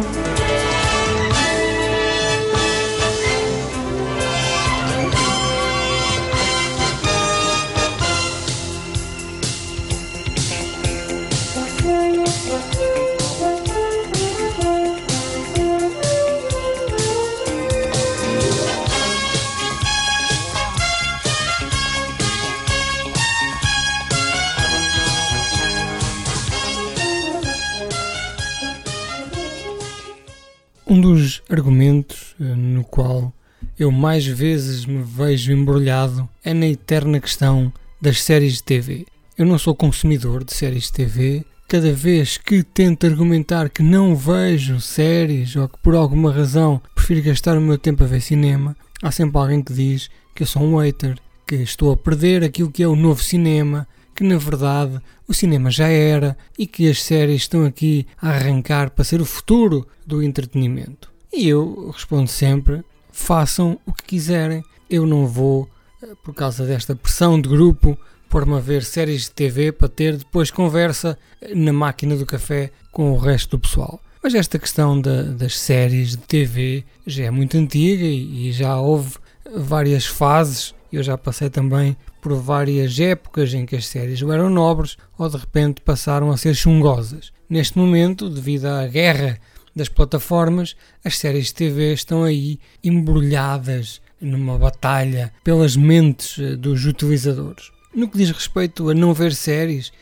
Um eu mais vezes me vejo embrulhado é na eterna questão das séries de TV. Eu não sou consumidor de séries de TV. Cada vez que tento argumentar que não vejo séries ou que por alguma razão prefiro gastar o meu tempo a ver cinema, há sempre alguém que diz que eu sou um hater, que estou a perder aquilo que é o novo cinema, que na verdade o cinema já era e que as séries estão aqui a arrancar para ser o futuro do entretenimento. E eu respondo sempre: façam o que quiserem. Eu não vou, eh, por causa desta pressão de grupo, pôr-me a ver séries de TV para ter depois conversa eh, na máquina do café com o resto do pessoal. Mas esta questão da, das séries de TV já é muito antiga e, e já houve várias fases. Eu já passei também por várias épocas em que as séries ou eram nobres ou de repente passaram a ser chungosas. Neste momento, devido à guerra das plataformas, as séries de TV estão aí embrulhadas numa batalha pelas mentes eh, dos utilizadores. No que diz respeito a não ver séries,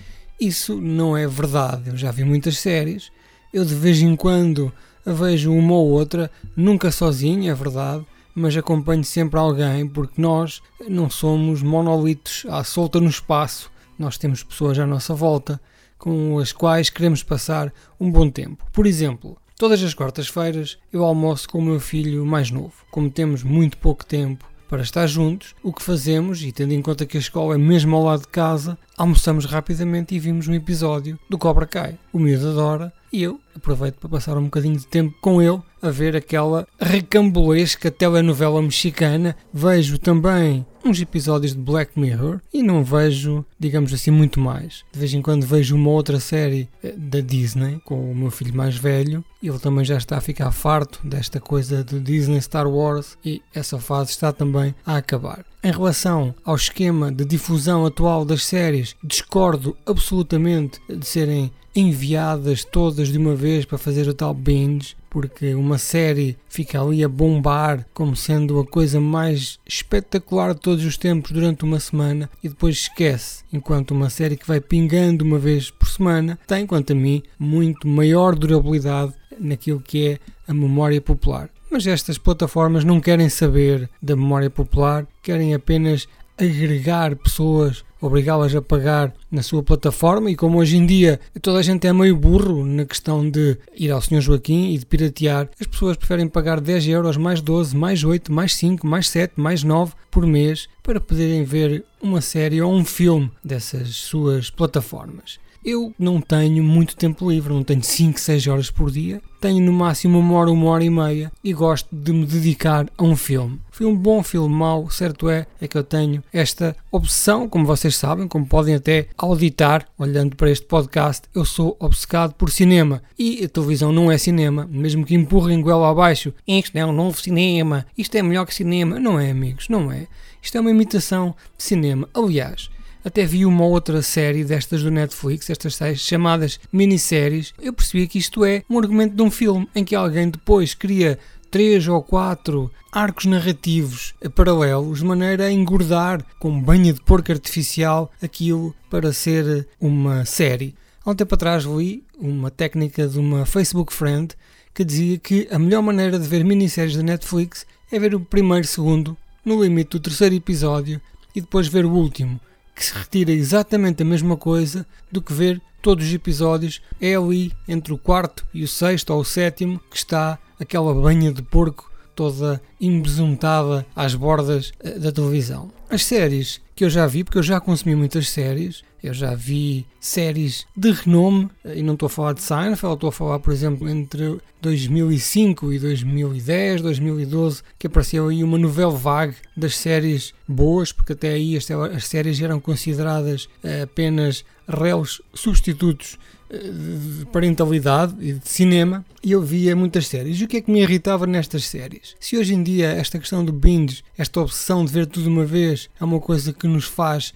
isso não é verdade. Eu já vi muitas séries, eu de vez em quando vejo uma ou outra, nunca sozinho, é verdade, mas acompanho sempre alguém porque nós não somos monolitos à solta no espaço. Nós temos pessoas à nossa volta com as quais queremos passar um bom tempo. Por exemplo, todas as quartas-feiras eu almoço com o meu filho mais novo. Como temos muito pouco tempo para estar juntos, o que fazemos, e tendo em conta que a escola é mesmo ao lado de casa, almoçamos rapidamente e vimos um episódio do Cobra Kai. O miúdo adora e eu aproveito para passar um bocadinho de tempo com ele a ver aquela recambolesca telenovela mexicana. Vejo também uns episódios de Black Mirror e não vejo, digamos assim, muito mais. De vez em quando vejo uma outra série eh, da Disney com o meu filho mais velho. Ele também já está a ficar farto desta coisa de Disney Star Wars e essa fase está também a acabar. Em relação ao esquema de difusão atual das séries, discordo absolutamente de serem enviadas todas de uma vez para fazer o tal binge, porque uma série fica ali a bombar como sendo a coisa mais espetacular de todos os tempos durante uma semana e depois esquece, enquanto uma série que vai pingando uma vez por semana tem, quanto a mim, muito maior durabilidade naquilo que é a memória popular. Mas estas plataformas não querem saber da memória popular, querem apenas agregar pessoas, obrigá-las a pagar na sua plataforma e como hoje em dia toda a gente é meio burro na questão de ir ao Sr. Joaquim e de piratear, as pessoas preferem pagar 10 euros, mais 12, mais 8, mais 5, mais 7, mais 9 por mês para poderem ver uma série ou um filme dessas suas plataformas. Eu não tenho muito tempo livre, não tenho 5, 6 horas por dia. Tenho no máximo uma hora, uma hora e meia e gosto de me dedicar a um filme. Filme bom, filme mau, certo é, é que eu tenho esta obsessão, como vocês sabem, como podem até auditar, olhando para este podcast, eu sou obcecado por cinema. E a televisão não é cinema, mesmo que empurrem goela abaixo. Isto é um novo cinema, isto é melhor que cinema. Não é, amigos, não é. Isto é uma imitação de cinema. Aliás, até vi uma outra série destas do Netflix, estas séries chamadas minisséries. Eu percebi que isto é um argumento de um filme em que alguém depois cria três ou quatro arcos narrativos paralelos de maneira a engordar com banha de porco artificial aquilo para ser uma série. Há um tempo atrás li uma técnica de uma Facebook friend que dizia que a melhor maneira de ver minisséries da Netflix é ver o primeiro, segundo, no limite do terceiro episódio e depois ver o último que se retira exatamente a mesma coisa do que ver todos os episódios. É ali entre o quarto e o sexto ou o sétimo que está aquela banha de porco toda embesuntada às bordas eh, da televisão. As séries que eu já vi, porque eu já consumi muitas séries, eu já vi séries de renome, e não estou a falar de Seinfeld, estou a falar, por exemplo, entre 2005 e 2010, 2012, que apareceu aí uma novela vague das séries boas, porque até aí as, as séries eram consideradas eh, apenas réus substitutos de parentalidade e de cinema e eu via muitas séries. E o que é que me irritava nestas séries? Se hoje em dia esta questão do binge, esta obsessão de ver tudo uma vez, é uma coisa que nos faz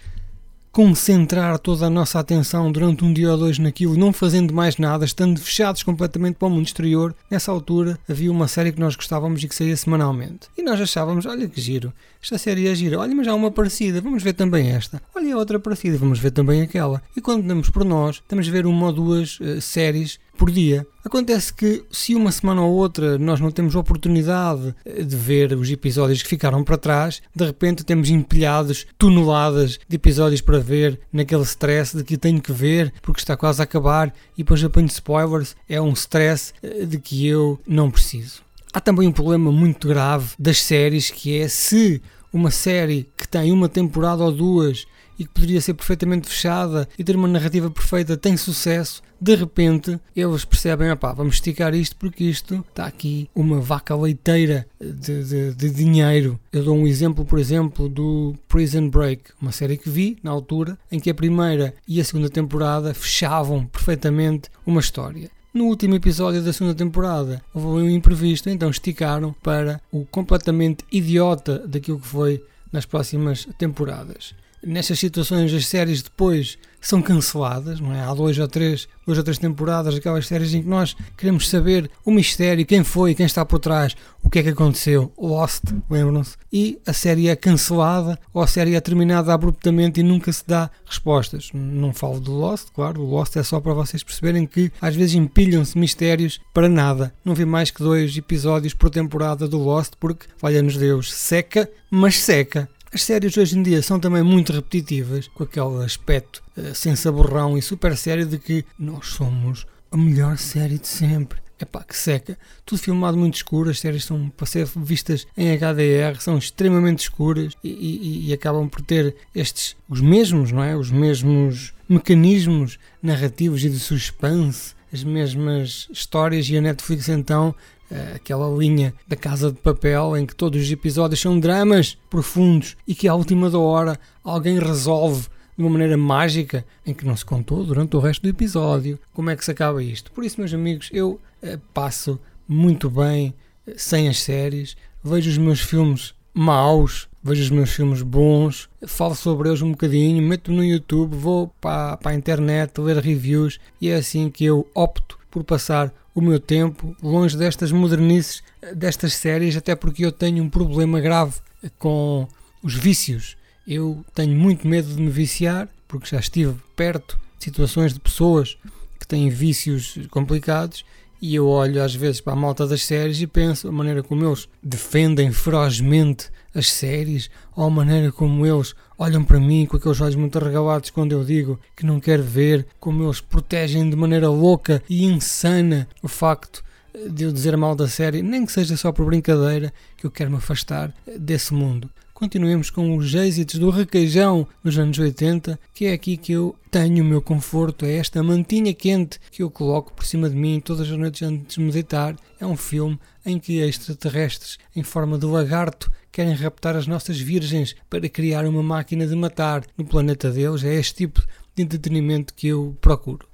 concentrar toda a nossa atenção durante um dia ou dois naquilo, não fazendo mais nada, estando fechados completamente para o mundo exterior, nessa altura havia uma série que nós gostávamos e que saía semanalmente. E nós achávamos, olha que giro, esta série é gira, olha, mas há uma parecida, vamos ver também esta, olha outra parecida, vamos ver também aquela. E quando damos por nós, estamos a ver uma ou duas uh, séries por dia. Acontece que se uma semana ou outra nós não temos oportunidade eh, de ver os episódios que ficaram para trás, de repente temos empilhados toneladas de episódios para ver naquele stress de que tenho que ver porque está quase a acabar e depois apanho spoilers, é um stress eh, de que eu não preciso. Há também um problema muito grave das séries que é se uma série que tem uma temporada ou duas e que poderia ser perfeitamente fechada e ter uma narrativa perfeita tem sucesso, de repente eles percebem, opá, vamos esticar isto porque isto está aqui uma vaca leiteira de, de, de, dinheiro. Eu dou um exemplo, por exemplo, do Prison Break, uma série que vi na altura, em que a primeira e a segunda temporada fechavam perfeitamente uma história. No último episódio da segunda temporada houve um imprevisto, então esticaram para o completamente idiota daquilo que foi nas próximas temporadas. Nestas situações, as séries depois são canceladas, não é? Há dois ou três, duas ou três temporadas, aquelas séries em que nós queremos saber o mistério, quem foi, quem está por trás, o que é que aconteceu. Lost, lembram-se? E a série é cancelada ou a série é terminada abruptamente e nunca se dá respostas. Não falo do Lost, claro, o Lost é só para vocês perceberem que às vezes empilham-se mistérios para nada. Não vi mais que dois episódios por temporada do Lost porque, valha-nos Deus, seca, mas seca. As séries hoje em dia são também muito repetitivas, com aquele aspecto uh, sem saborrão e super sério de que nós somos a melhor série de sempre. É pá, que seca. Tudo filmado muito escuro, as séries são para ser vistas em HDR, são extremamente escuras e, e, e, acabam por ter estes, os mesmos, não é? Os mesmos mecanismos narrativos e de suspense, as mesmas histórias e a Netflix então aquela linha da Casa de Papel em que todos os episódios são dramas profundos e que à última da hora alguém resolve de uma maneira mágica em que não se contou durante o resto do episódio. Como é que se acaba isto? Por isso, meus amigos, eu eh, passo muito bem eh, sem as séries, vejo os meus filmes maus, vejo os meus filmes bons, falo sobre eles um bocadinho, meto no YouTube, vou para, para a internet ler reviews e é assim que eu opto por passar o meu tempo longe destas modernices, destas séries, até porque eu tenho um problema grave com os vícios. Eu tenho muito medo de me viciar, porque já estive perto de situações de pessoas que têm vícios complicados e eu olho às vezes para a malta das séries e penso a maneira como eles defendem ferozmente as séries, ou a maneira como eles olham para mim com aqueles olhos muito arregalados quando eu digo que não quero ver, como eles protegem de maneira louca e insana o facto de eu dizer mal da série, nem que seja só por brincadeira, que eu quero me afastar desse mundo continuemos com os êxitos do requeijão dos anos 80, que é aqui que eu tenho o meu conforto, é esta mantinha quente que eu coloco por cima de mim todas as noites antes de meditar. É um filme em que extraterrestres, em forma de lagarto, querem raptar as nossas virgens para criar uma máquina de matar no planeta deles. É este tipo de entretenimento que eu procuro.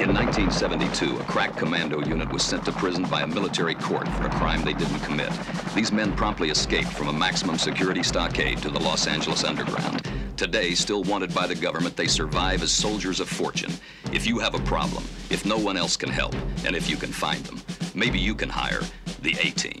In 1972, a crack commando unit was sent to prison by a military court for a crime they didn't commit. These men promptly escaped from a maximum security stockade to the Los Angeles underground. Today, still wanted by the government, they survive as soldiers of fortune. If you have a problem, if no one else can help, and if you can find them, maybe you can hire the A-Team.